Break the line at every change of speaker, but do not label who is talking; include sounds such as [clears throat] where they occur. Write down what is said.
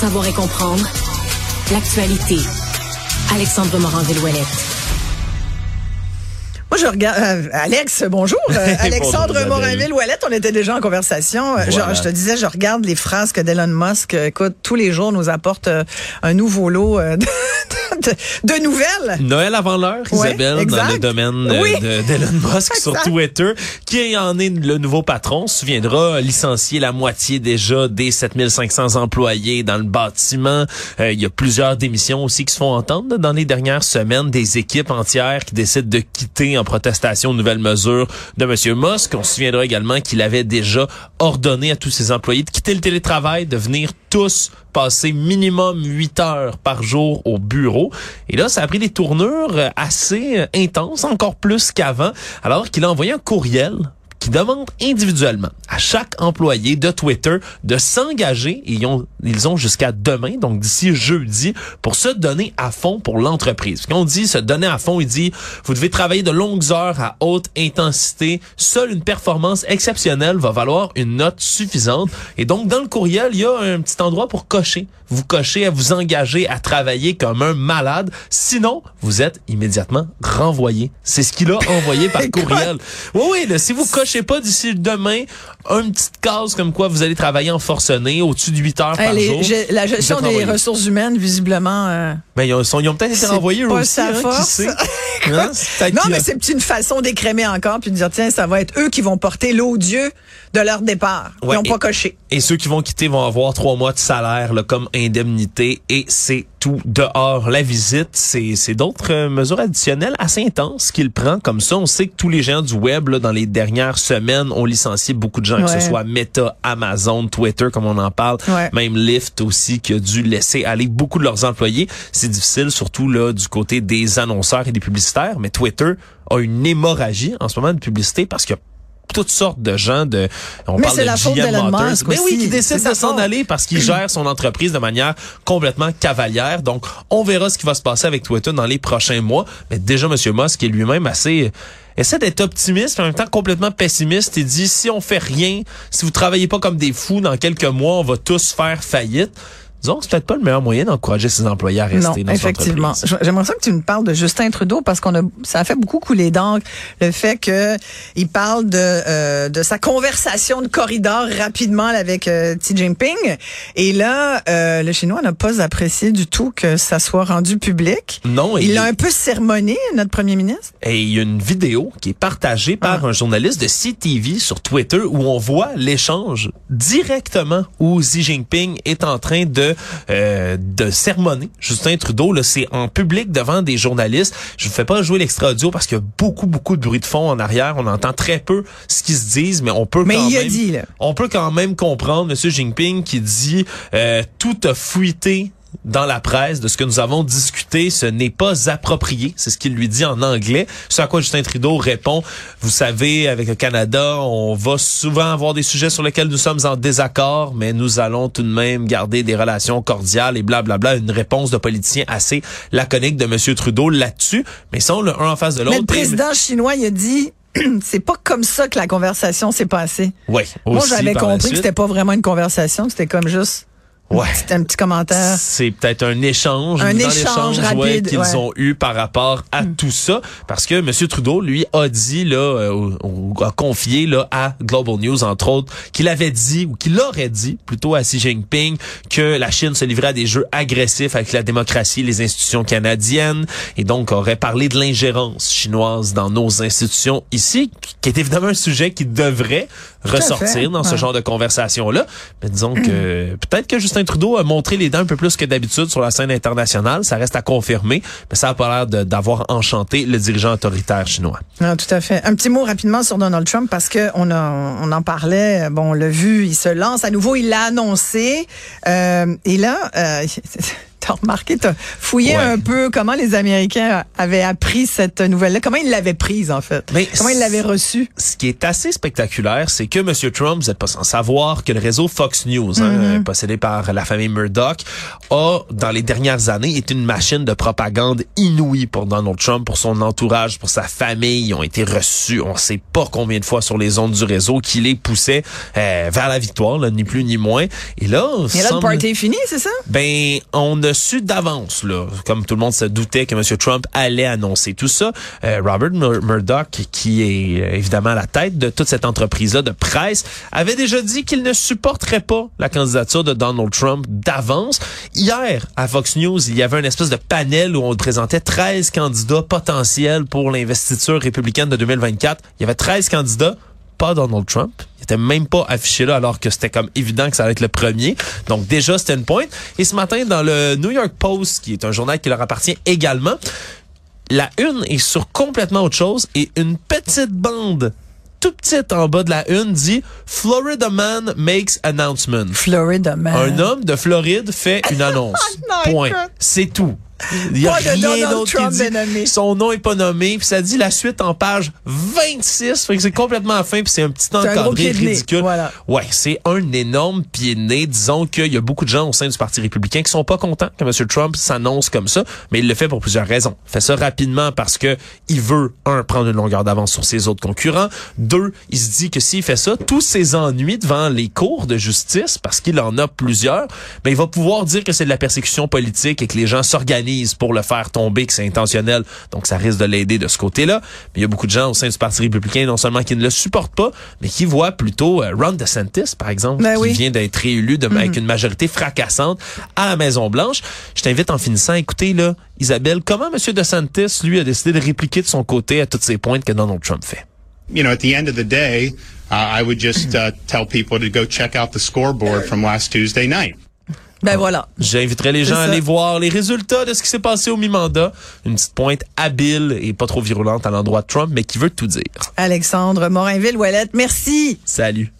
savoir et comprendre l'actualité. Alexandre Morand-Villouellette.
Moi, je regarde. euh, Alex, bonjour. Euh, [laughs] Alexandre. Morinville-Ouellette, on était déjà en conversation. Euh,
Voilà.
je, je te disais, je regarde les phrases que d'Elon Musk, euh, écoute, tous les jours nous apporte euh, un nouveau lot [laughs] de, de- de nouvelles.
Noël avant l'heure,
Ouais,
Isabelle, dans le domaine
Oui.
de- d'Elon Musk sur. Twitter, qui en est le nouveau patron, se souviendra, licencier la moitié déjà des 7500 employés dans le bâtiment. Euh, il y a plusieurs démissions aussi qui se font entendre dans les dernières semaines, des équipes entières qui décident de quitter en protestation aux nouvelles mesures de M. Musk. On se souviendra également qu'il avait déjà ordonné à tous ses employés de quitter le télétravail, de venir tous passer minimum 8 heures par jour au bureau. Et là, ça a pris des tournures assez intenses, encore plus qu'avant, alors qu'il a envoyé un courriel qui demande individuellement à chaque employé de Twitter de s'engager. Ils ont, ils ont jusqu'à demain, donc d'ici jeudi, pour se donner à fond pour l'entreprise. Quand on dit se donner à fond, il dit, vous devez travailler de longues heures à haute intensité. Seule une performance exceptionnelle va valoir une note suffisante. Et donc, dans le courriel, il y a un petit endroit pour cocher. Vous cochez à vous engager à travailler comme un malade. Sinon, vous êtes immédiatement renvoyé. C'est ce qu'il a envoyé par [laughs] courriel. Oui, oui, là, si vous cochez pas d'ici demain, une petite case comme quoi vous allez travailler en forcené au-dessus de 8 heures
Hey,
par
les-
jour.
je- la gestion des ressources humaines, visiblement. euh,
Ben, ils ont, sont- ils ont peut-être été renvoyés eux aussi, hein, qui
force.
sait? [laughs] Hein?
Non, mais c'est une façon d'écrémer encore puis de dire tiens, ça va être eux qui vont porter l'odieux de leur départ.
Ouais,
Ils n'ont pas coché.
Et ceux qui vont quitter vont avoir trois mois de salaire là, comme indemnité et c'est tout dehors. La visite, c'est c'est d'autres euh, mesures additionnelles assez intenses qu'il prend comme ça. On sait que tous les gens du web là, dans les dernières semaines ont licencié beaucoup de gens, que ce soit Meta, Amazon, Twitter comme on en parle,
Ouais.
même Lyft aussi qui a dû laisser aller beaucoup de leurs employés. C'est difficile surtout là du côté des annonceurs et des publicitaires, mais Twitter a une hémorragie en ce moment de publicité parce que toutes sortes de gens de on
Mais
parle
c'est
de
la faute
GM Motors. Mais oui qui décide de s'en aller parce qu'il gère son entreprise de manière complètement cavalière. Donc on verra ce qui va se passer avec Twitter dans les prochains mois. Mais déjà monsieur Musk est lui-même assez essaie d'être optimiste mais en même temps complètement pessimiste il dit si on fait rien si vous travaillez pas comme des fous dans quelques mois on va tous faire faillite disons que c'est peut-être pas le meilleur moyen d'encourager ses employés à rester
Non,
dans
effectivement. J'aimerais ça que tu me parles de Justin Trudeau parce qu'on a, ça a fait beaucoup couler d'encre le fait que il parle de euh, de sa conversation de corridor rapidement avec euh, Xi Jinping et là euh, le Chinois n'a pas apprécié du tout que ça soit rendu public.
non
Il l'a un peu sermonné notre premier ministre.
Et il y a une vidéo qui est partagée par
Ah.
un journaliste de CTV sur Twitter où on voit l'échange directement où Xi Jinping est en train de euh, de sermonner Justin Trudeau. Là, c'est en public devant des journalistes. Je vous fais pas jouer l'extra audio parce qu'il y a beaucoup beaucoup de bruit de fond en arrière. On entend très peu ce qu'ils se disent, mais on peut
Mais
quand
il a
même
dit là.
on peut quand même comprendre Monsieur Jinping qui dit euh, tout a fuité dans la presse de ce que nous avons discuté, ce n'est pas approprié. C'est ce qu'il lui dit en anglais. Ce à quoi Justin Trudeau répond, vous savez, avec le Canada, on va souvent avoir des sujets sur lesquels nous sommes en désaccord, mais nous allons tout de même garder des relations cordiales et blablabla. Une réponse de politicien assez laconique de Monsieur Trudeau là-dessus. Mais ils sont le un en face de
Mais
l'autre.
le président chinois il a dit [clears throat] c'est pas comme ça que la conversation s'est passée.
Oui,
Moi, j'avais compris que c'était pas vraiment une conversation, c'était comme juste
Ouais.
C'était un petit commentaire.
C'est peut-être un échange,
Un échange
l'échange, ouais,
rapide,
qu'ils
ouais.
ont eu par rapport à tout ça, parce que M. Trudeau lui a dit là, euh, a confié là à Global News entre autres qu'il avait dit ou qu'il aurait dit plutôt à Xi Jinping que la Chine se livrait à des jeux agressifs avec la démocratie, et les institutions canadiennes, et donc aurait parlé de l'ingérence chinoise dans nos institutions ici, qui est évidemment un sujet qui devrait ressortir dans ce genre de conversation là. Mais disons que [clears throat] peut-être que Justin Trudeau a montré les dents un peu plus que d'habitude sur la scène internationale. Ça reste à confirmer, mais ça a pas l'air d'avoir enchanté le dirigeant autoritaire chinois.
Tout à fait. Un petit mot rapidement sur Donald Trump parce que on en parlait. Bon, on l'a vu, il se lance à nouveau, il l'a annoncé. Euh, et là, euh, [laughs] T'as remarqué, t'as fouillé
Ouais.
un peu comment les Américains avaient appris cette nouvelle-là, comment ils l'avaient prise en fait,
Mais
comment ils l'avaient reçue?
ce qui est assez spectaculaire, c'est que M. Trump, vous n'êtes pas sans savoir que le réseau Fox News, hein, possédé par la famille Murdoch, a, dans les dernières années, été une machine de propagande inouïe pour Donald Trump, pour son entourage, pour sa famille. Ils ont été reçus, on sait pas combien de fois sur les ondes du réseau, qui les poussait euh, vers la victoire, là, ni plus ni moins. Et là,
Et là, le party est fini, c'est ça?
ben, on a d'avance, comme tout le monde se doutait que M. Trump allait annoncer tout ça. Euh, Robert Mur- Murdoch, qui est euh, évidemment à la tête de toute cette entreprise-là de presse, avait déjà dit qu'il ne supporterait pas la candidature de Donald Trump d'avance. Hier, à Fox News, il y avait une espèce de panel où on présentait 13 candidats potentiels pour l'investiture républicaine de 2024. Il y avait 13 candidats pas Donald Trump. Il était même pas affiché là alors que c'était comme évident que ça allait être le premier. Donc déjà, c'était une pointe. Et ce matin, dans le New York Post, qui est un journal qui leur appartient également, la une est sur complètement autre chose et une petite bande tout petite en bas de la une dit Florida man makes announcement.
Florida man.
Un homme de Floride fait une [laughs] annonce.
Non,
Point. C'est tout. Il y a
Pas de
rien d'autre qui dit.
nommé.
Son nom est pas nommé. Puis ça dit la suite en page 26. Fait que c'est complètement fin. Puis c'est un petit encadré ridicule.
voilà.
Ouais, c'est un énorme pied de nez. Disons qu'il y a beaucoup de gens au sein du Parti républicain qui sont pas contents que M. Trump s'annonce comme ça. Mais il le fait pour plusieurs raisons. Il fait ça rapidement parce que il veut, un, prendre une longueur d'avance sur ses autres concurrents. Deux, il se dit que s'il fait ça, tous ses ennuis devant les cours de justice, parce qu'il en a plusieurs, ben, il va pouvoir dire que c'est de la persécution politique et que les gens s'organisent pour le faire tomber, que c'est intentionnel. Donc, ça risque de l'aider de ce côté-là. Mais il y a beaucoup de gens au sein du Parti républicain, non seulement qui ne le supportent pas, mais qui voient plutôt euh, Ron DeSantis, par exemple,
Ben
qui
oui.
vient d'être réélu de, avec une majorité fracassante à la Maison-Blanche. Je t'invite en finissant à écouter, là, Isabelle, comment M. DeSantis, lui, a décidé de répliquer de son côté à toutes ces pointes que Donald Trump fait?
you know, at the end of the day, uh, I would just uh, tell people to go check out the scoreboard from last Tuesday night.
Ben voilà.
J'inviterai les gens à aller voir les résultats de ce qui s'est passé au mi-mandat. Une petite pointe habile et pas trop virulente à l'endroit de Trump, mais qui veut tout dire.
Alexandre Morinville-Ouellette, merci.
Salut.